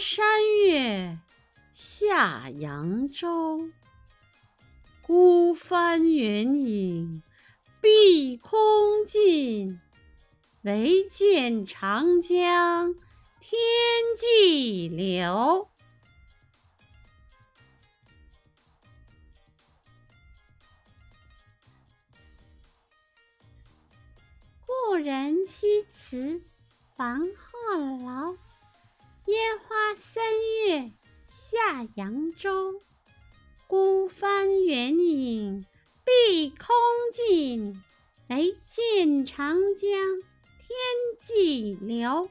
山月下扬州。孤帆远影碧空尽，唯见长江天际流。故人西辞黄下扬州。孤帆远影碧空尽，唯见长江天际流。